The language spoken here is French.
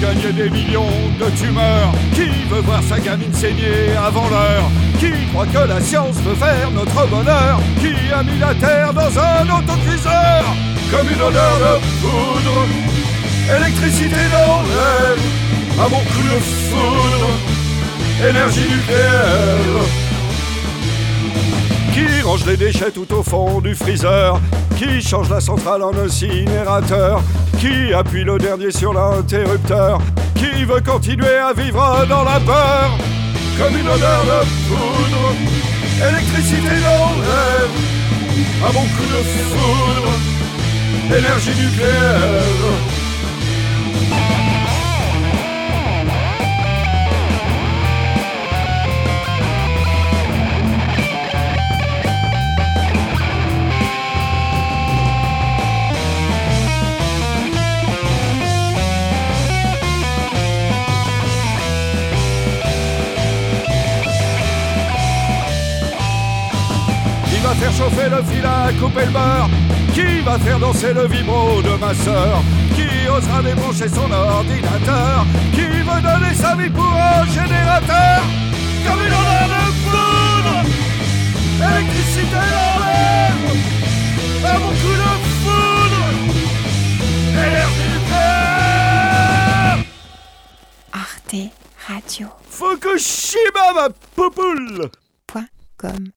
fait des millions de tumeurs. Qui veut voir sa gamine saigner avant l'heure? Qui croit que la science peut faire notre bonheur? Qui a mis la terre dans un autocuiseur? Comme une odeur de poudre Électricité dans l'air. À mon coup de foudre Énergie nucléaire range les déchets tout au fond du freezer, qui change la centrale en incinérateur, qui appuie le dernier sur l'interrupteur, qui veut continuer à vivre dans la peur, comme une odeur de poudre, électricité dans l'air, à mon coup de foudre, énergie nucléaire. Va faire chauffer le fil à couper le beurre Qui va faire danser le vibro de ma sœur Qui osera débrancher son ordinateur Qui veut donner sa vie pour un générateur Comme une odeur de poudre Électricité dans l'air mon coup de foudre Énergie nucléaire Arte Radio. Fukushima ma poupoule Point com.